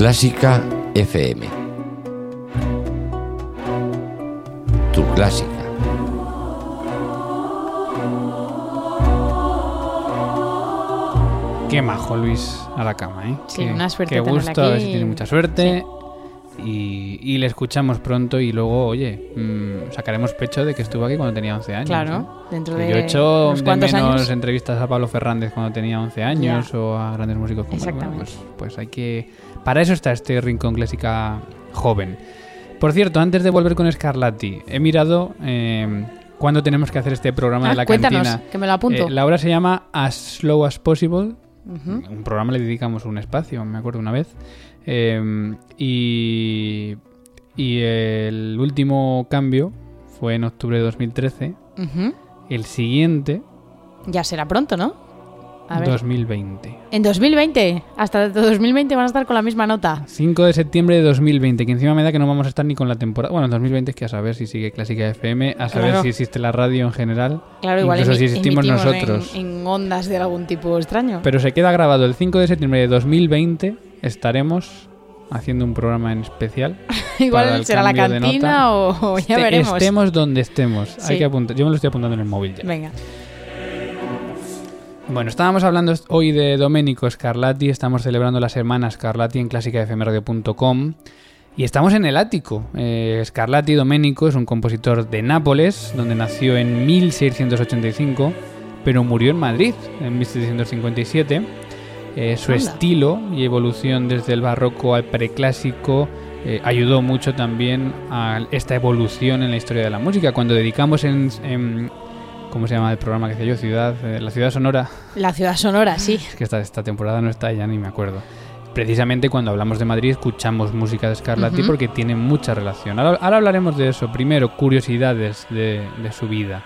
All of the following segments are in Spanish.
Clásica FM. Tu clásica. Qué majo Luis a la cama, ¿eh? Sí, qué, una suerte Qué gusto, a ver si tiene mucha suerte. Y, y le escuchamos pronto y luego, oye, mm, sacaremos pecho de que estuvo aquí cuando tenía 11 años. ¿eh? Claro, dentro Que de yo he hecho unos de menos años. entrevistas a Pablo Fernández cuando tenía 11 años o a grandes músicos como. Bueno, Exactamente. pues, pues hay que... Para eso está este Rincón Clásica joven. Por cierto, antes de volver con Scarlatti, he mirado eh, cuándo tenemos que hacer este programa Ah, de la cuéntanos, cantina. que me lo apunto. Eh, la obra se llama As Slow as Possible. Un programa le dedicamos un espacio, me acuerdo una vez. Eh, y, y el último cambio fue en octubre de 2013. Ujú. El siguiente, Ya será pronto, ¿no? A ver. 2020. En 2020, hasta 2020 van a estar con la misma nota. 5 de septiembre de 2020, que encima me da que no vamos a estar ni con la temporada. Bueno, en 2020 es que a saber si sigue Clásica FM, a saber Claro. si existe la radio en general, Claro, igual incluso si existimos emitimos en- nosotros. En, ondas de algún tipo extraño. Pero se queda grabado el 5 de septiembre de 2020, estaremos haciendo un programa en especial. igual será la cantina o, o ya Este- veremos. Estemos donde estemos. Sí. Hay que apuntar. Yo me lo estoy apuntando en el móvil ya. Venga. Bueno, estábamos hablando hoy de Domenico Scarlatti, estamos celebrando la semana Scarlatti en clásicafmradio.com y estamos en el ático. Eh, Scarlatti Domenico es un compositor de Nápoles, donde nació en 1685, pero murió en Madrid en 1757. Eh, su Anda. estilo y evolución desde el barroco al preclásico eh, ayudó mucho también a esta evolución en la historia de la música. Cuando dedicamos en... en- ¿Cómo se llama el programa que hacía yo? Ciudad, eh, la ciudad sonora. La ciudad sonora, sí. Es que esta, esta temporada no está, ya ni me acuerdo. Precisamente cuando hablamos de Madrid escuchamos música de Scarlatti porque tiene mucha relación. Ahora, ahora hablaremos de eso. Primero, curiosidades de, de su vida.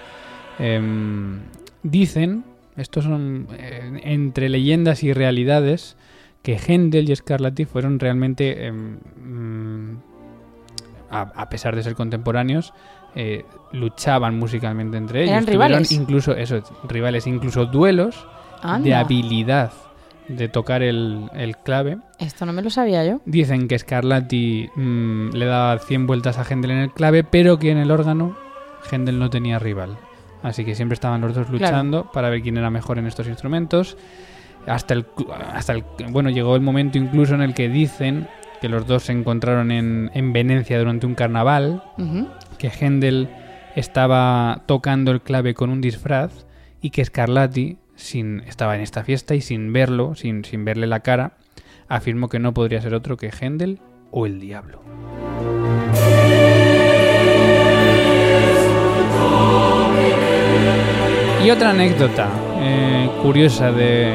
Em, dicen, estos son eh, entre leyendas y realidades, que Händel y Scarlatti fueron realmente, em, mm, a, a pesar de ser contemporáneos, eh, luchaban musicalmente entre ellos. ¿Eran Tuvieron rivales? Incluso, eso, rivales, incluso duelos de habilidad de tocar el, el clave. Esto no me lo sabía yo. Dicen que Scarlatti mm, le daba 100 vueltas a Händel en el clave, pero que en el órgano Händel no tenía rival. Así que siempre estaban los dos luchando para ver quién era mejor en estos instrumentos. Hasta el, hasta el bueno llegó el momento incluso en el que dicen que los dos se encontraron en, en Venecia durante un carnaval que Händel estaba tocando el clave con un disfraz y que Scarlatti sin, estaba en esta fiesta y sin verlo, sin, sin verle la cara, afirmó que no podría ser otro que Händel o el diablo. Y otra anécdota eh, curiosa de,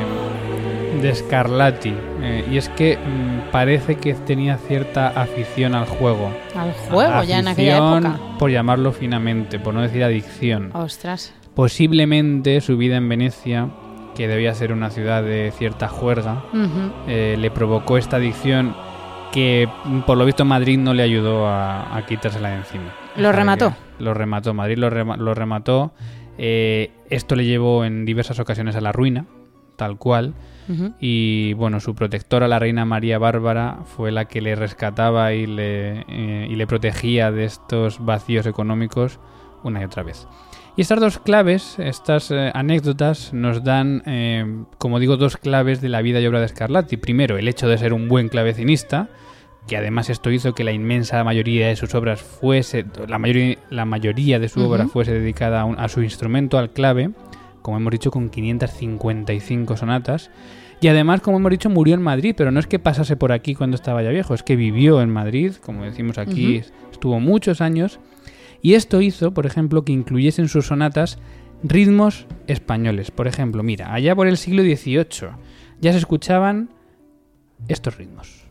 de Scarlatti, eh, y es que mm, parece que tenía cierta afición al juego. Al juego, ya en aquella época. Por llamarlo finamente, por no decir adicción. Ostras. Posiblemente su vida en Venecia, que debía ser una ciudad de cierta juerga, eh, le provocó esta adicción que por lo visto Madrid no le ayudó a, a quitársela de encima. Lo remató. Lo remató, Madrid lo, lo remató. Eh, esto le llevó en diversas ocasiones a la ruina, tal cual. Y bueno, su protectora, la reina María Bárbara, fue la que le rescataba y le, eh, y le protegía de estos vacíos económicos una y otra vez. Y estas dos claves, estas eh, anécdotas, nos dan, eh, como digo, dos claves de la vida y obra de Scarlatti. Primero, el hecho de ser un buen clavecinista, que además esto hizo que la inmensa mayoría de sus obras fuese, la mayoría, la mayoría de su Ujú. obra fuese dedicada a, un- a su instrumento, al clave, como hemos dicho, con 555 sonatas. Y además, como hemos dicho, murió en Madrid, pero no es que pasase por aquí cuando estaba ya viejo, es que vivió en Madrid, como decimos aquí, estuvo muchos años. Y esto hizo, por ejemplo, que incluyese en sus sonatas ritmos españoles. Por ejemplo, mira, allá por el siglo XVIII ya se escuchaban estos ritmos.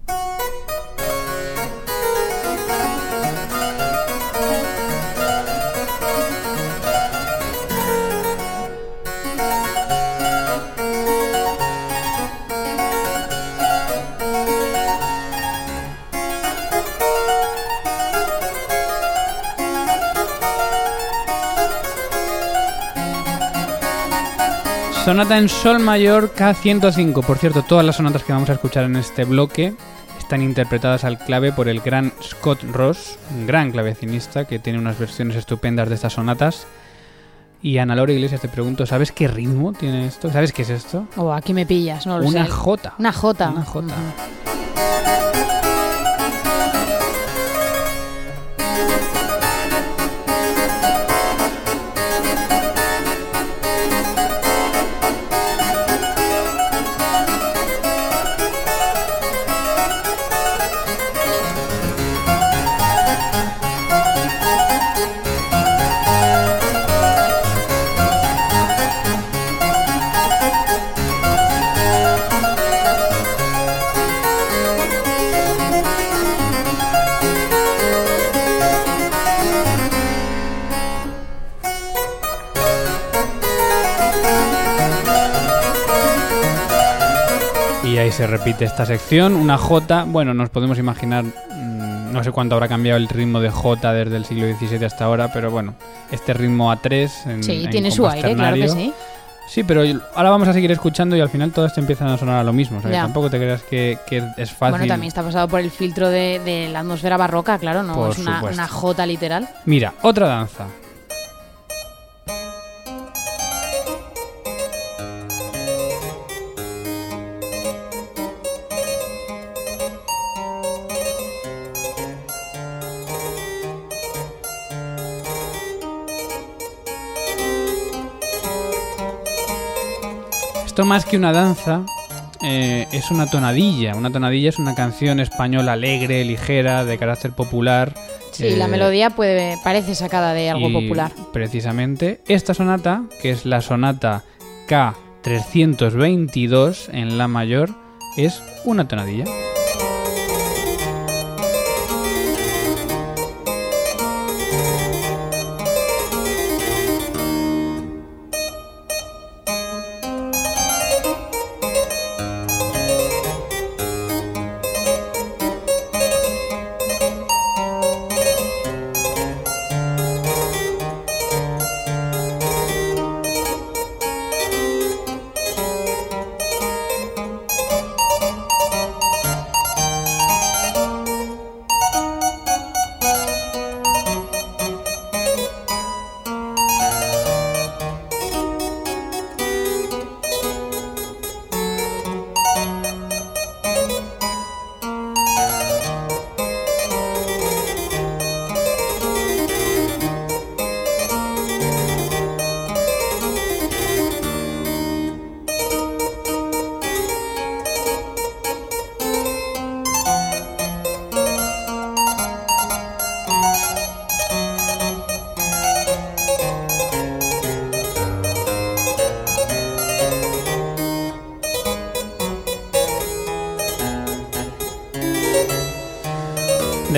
Sonata en Sol mayor K105. Por cierto, todas las sonatas que vamos a escuchar en este bloque están interpretadas al clave por el gran Scott Ross, un gran clavecinista que tiene unas versiones estupendas de estas sonatas. Y Ana Laura Iglesias te pregunto, ¿sabes qué ritmo tiene esto? ¿Sabes qué es esto? Oh, aquí me pillas, no lo Una sé. J. Una J. Una J. se repite esta sección. Una J, bueno, nos podemos imaginar, mm, no sé cuánto habrá cambiado el ritmo de J desde el siglo XVII hasta ahora, pero bueno, este ritmo A3 en, Sí, en tiene su aire, claro que sí. Sí, pero ahora vamos a seguir escuchando y al final todas te empiezan a sonar a lo mismo. O sea, que Ya. tampoco te creas que, que es fácil. Bueno, también está pasado por el filtro de, de la atmósfera barroca, claro, no Por es una, una J literal. Mira, otra danza. Esto más que una danza eh, es una tonadilla. Una tonadilla es una canción española alegre, ligera, de carácter popular. Sí, la eh, melodía puede, parece sacada de algo y popular. Precisamente esta sonata, que es la sonata K322 en la mayor, es una tonadilla.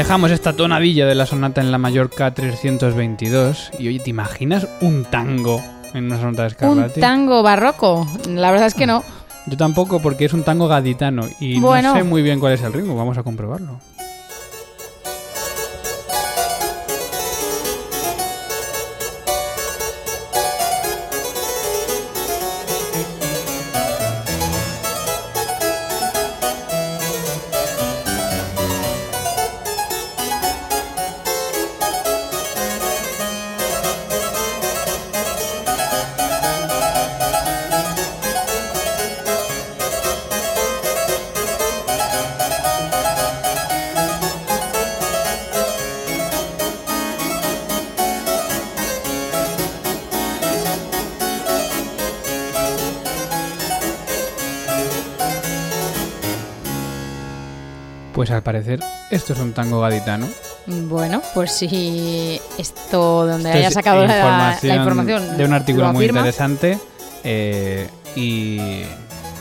Dejamos esta tonadilla de la sonata en la mayor K322 y oye, ¿te imaginas un tango en una sonata de Un Scarlatti? tango barroco. La verdad es que no. Yo tampoco porque es un tango gaditano y Bueno. no sé muy bien cuál es el ritmo, vamos a comprobarlo. Pues al parecer esto es un tango gaditano. Bueno, pues si esto donde Esto haya sacado la, la información de un artículo lo muy interesante eh, y,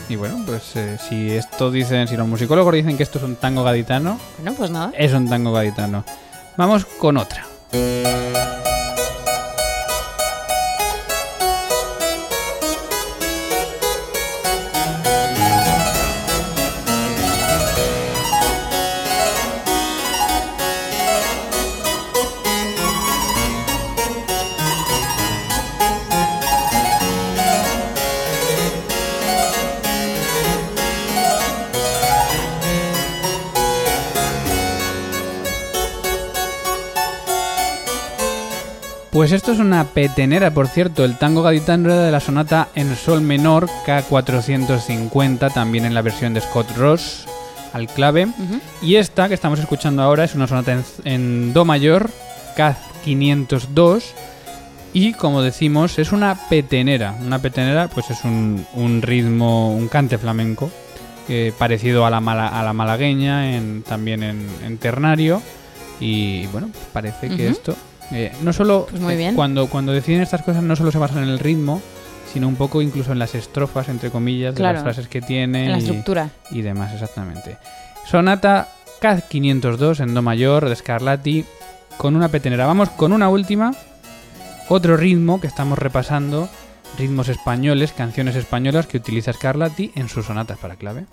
y bueno, pues eh, si esto dicen, si los musicólogos dicen que esto es un tango gaditano, Bueno, pues nada. es un tango gaditano. Vamos con otra. Pues esto es una petenera, por cierto, el tango gaditano de la sonata en sol menor K450, también en la versión de Scott Ross al clave. Y esta que estamos escuchando ahora es una sonata en, en do mayor K502 y como decimos es una petenera. Una petenera pues es un, un ritmo, un cante flamenco eh, parecido a la, mala- a la malagueña, en, también en, en ternario. Y bueno, parece que esto... eh, no solo Pues muy eh, bien. cuando, cuando deciden estas cosas no solo se basan en el ritmo, sino un poco incluso en las estrofas, entre comillas, de las frases que tiene. En la y- estructura. y demás, exactamente. Sonata K502 en Do mayor de Scarlatti con una petenera. Vamos con una última, otro ritmo que estamos repasando, ritmos españoles, canciones españolas que utiliza Scarlatti en sus sonatas para clave.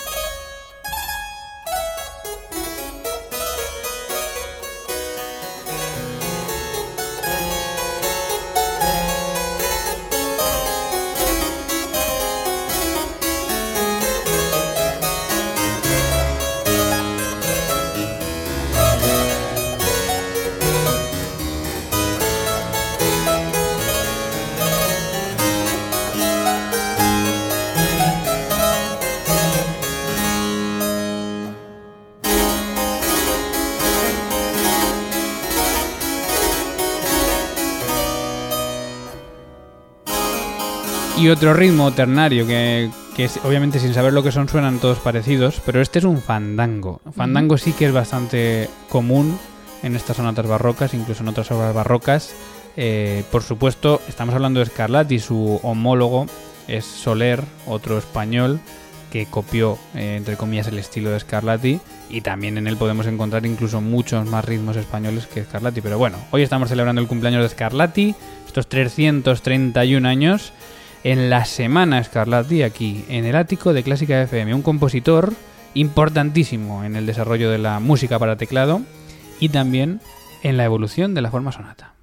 Y otro ritmo ternario que, que obviamente sin saber lo que son suenan todos parecidos, pero este es un fandango. Fandango sí que es bastante común en estas sonatas barrocas, incluso en otras obras barrocas. Eh, por supuesto, estamos hablando de Scarlatti, su homólogo es Soler, otro español que copió, eh, entre comillas, el estilo de Scarlatti y también en él podemos encontrar incluso muchos más ritmos españoles que Scarlatti. Pero bueno, hoy estamos celebrando el cumpleaños de Scarlatti, estos 331 años, en la semana Scarlatti aquí, en el ático de Clásica FM, un compositor importantísimo en el desarrollo de la música para teclado y también en la evolución de la forma sonata.